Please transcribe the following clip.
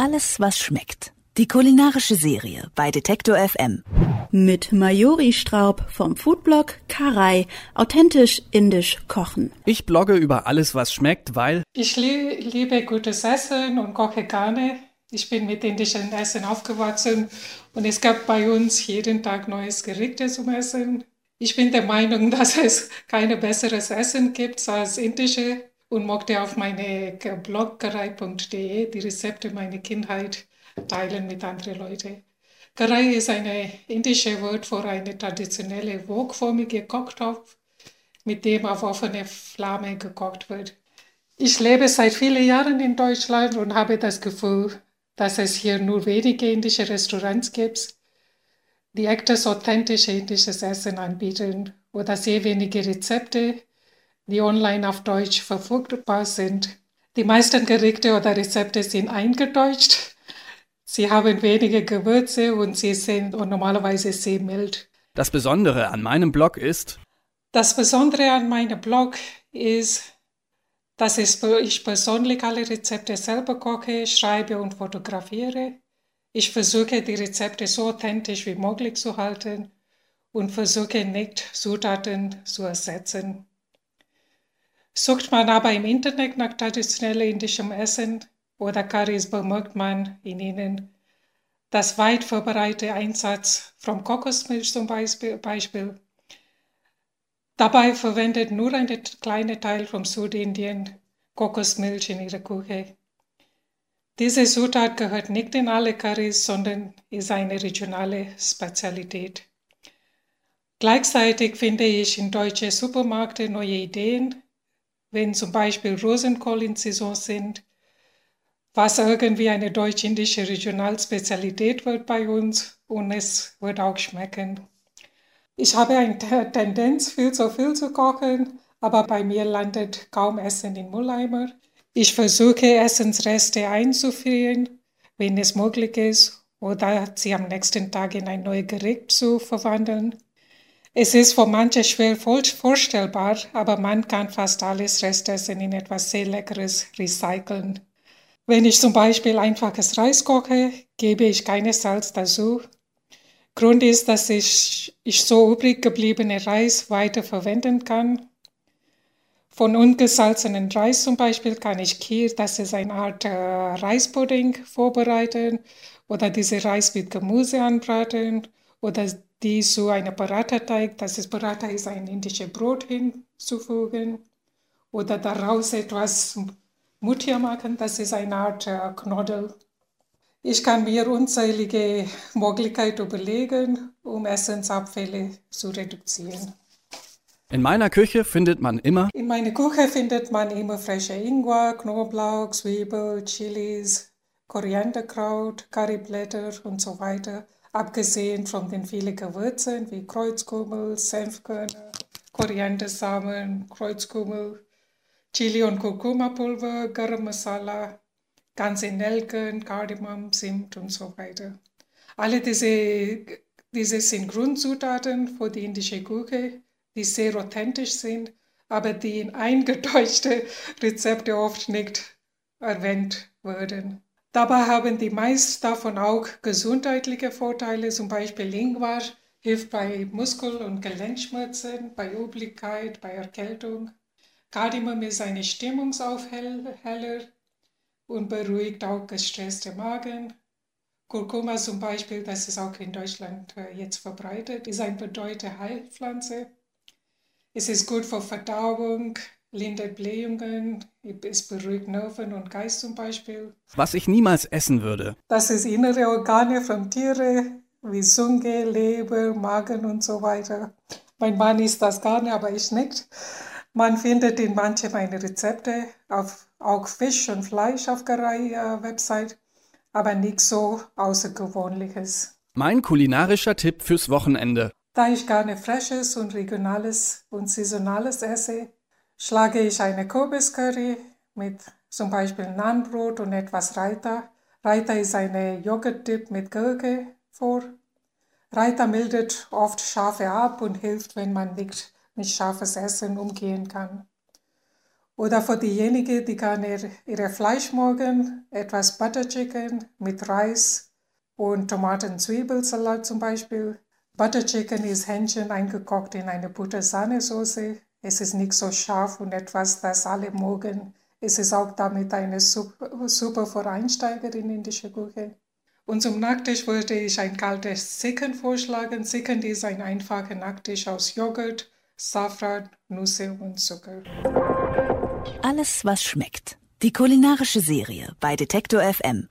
alles, was schmeckt. Die kulinarische Serie bei Detektor FM. Mit Majori Straub vom Foodblog Karai. Authentisch indisch kochen. Ich blogge über alles, was schmeckt, weil ich liebe gutes Essen und koche gerne. Ich bin mit indischem Essen aufgewachsen und es gab bei uns jeden Tag neues Gerichte zum Essen. Ich bin der Meinung, dass es keine besseres Essen gibt als indische und mochte auf meine bloggerei.de die Rezepte meiner Kindheit teilen mit anderen Leuten. Karai ist ein indische Wort für eine traditionelle wokformige Kochtopf, mit dem auf offene Flamme gekocht wird. Ich lebe seit vielen Jahren in Deutschland und habe das Gefühl, dass es hier nur wenige indische Restaurants gibt, die echtes, authentisches indisches Essen anbieten oder sehr wenige Rezepte, die online auf Deutsch verfügbar sind. Die meisten Gerichte oder Rezepte sind eingedeutscht. Sie haben wenige Gewürze und sie sind normalerweise sehr mild. Das Besondere an meinem Blog ist, das Besondere an meinem Blog ist, dass ich persönlich alle Rezepte selber koche, schreibe und fotografiere. Ich versuche die Rezepte so authentisch wie möglich zu halten und versuche nicht Zutaten zu ersetzen. Sucht man aber im Internet nach traditionellem indischem Essen oder Currys, bemerkt man in ihnen das weit verbreitete Einsatz von Kokosmilch zum Beispiel. Dabei verwendet nur ein kleiner Teil vom Südindien Kokosmilch in ihrer Küche. Diese Zutat gehört nicht in alle Currys, sondern ist eine regionale Spezialität. Gleichzeitig finde ich in deutschen Supermärkten neue Ideen, wenn zum Beispiel Rosenkohl in Saison sind, was irgendwie eine deutsch-indische Regionalspezialität wird bei uns und es wird auch schmecken. Ich habe eine Tendenz, viel zu viel zu kochen, aber bei mir landet kaum Essen im Mülleimer. Ich versuche Essensreste einzufrieren, wenn es möglich ist, oder sie am nächsten Tag in ein neues Gericht zu verwandeln. Es ist für manche schwer vorstellbar, aber man kann fast alles Restessen in etwas sehr Leckeres recyceln. Wenn ich zum Beispiel einfaches Reis koche, gebe ich keines Salz dazu. Grund ist, dass ich, ich so übrig gebliebene Reis weiter verwenden kann. Von ungesalzenen Reis zum Beispiel kann ich Kir, das ist eine Art äh, Reispudding, vorbereiten oder diese Reis mit Gemüse anbraten oder die zu einem Paratha-Teig, das ist Paratha ist ein indisches Brot hinzufügen oder daraus etwas Mutia machen, das ist eine Art äh, Knoddel. Ich kann mir unzählige Möglichkeiten überlegen, um Essensabfälle zu reduzieren. In meiner Küche findet man immer. In meiner Küche findet man immer frische Ingwer, Knoblauch, Zwiebel, Chilis, Korianderkraut, Curryblätter und so weiter abgesehen von den vielen Gewürzen wie Kreuzkümmel, Senfkörner, Koriandersamen, Kreuzkümmel, Chili- und Kurkuma-Pulver, Garam Masala, ganze Nelken, Kardamom, Zimt und so weiter. Alle diese, diese sind Grundzutaten für die indische Küche, die sehr authentisch sind, aber die in eingedeutschte Rezepte oft nicht erwähnt werden. Dabei haben die meisten davon auch gesundheitliche Vorteile, zum Beispiel Ingwer hilft bei Muskel- und Gelenkschmerzen, bei Übelkeit, bei Erkältung. Kardamom ist eine Stimmungsaufheller und beruhigt auch gestresste Magen. Kurkuma zum Beispiel, das ist auch in Deutschland äh, jetzt verbreitet, ist eine bedeutende Heilpflanze. Es ist gut für Verdauung, lindert Blähungen, es beruhigt Nerven und Geist zum Beispiel. Was ich niemals essen würde. Das ist innere Organe von Tieren, wie Zunge, Leber, Magen und so weiter. Mein Mann isst das gerne, aber ich nicht. Man findet in manchen meiner Rezepte auf, auch Fisch und Fleisch auf der Website, aber nichts so Außergewöhnliches. Mein kulinarischer Tipp fürs Wochenende. Da ich gerne frisches und regionales und saisonales esse, schlage ich eine Kürbiscurry mit zum Beispiel Naanbrot und etwas Reiter. Reiter ist eine Joghurtdip mit Gurke vor. Reiter mildert oft Schafe ab und hilft, wenn man nicht mit scharfes Essen umgehen kann. Oder für diejenigen, die gerne ihre Fleisch morgen, etwas Butter Chicken mit Reis und Tomaten-Zwiebelsalat zum Beispiel. Butter Chicken ist Hähnchen eingekocht in eine Buttersahnesoße. Es ist nicht so scharf und etwas, das alle mögen. Es ist auch damit eine super für Einsteiger in indische Küche. Und zum Nachtisch würde ich ein kaltes Chicken vorschlagen. Chicken ist ein einfacher Nachtisch aus Joghurt, Safran, Nüsse und Zucker. Alles, was schmeckt. Die kulinarische Serie bei Detektor FM.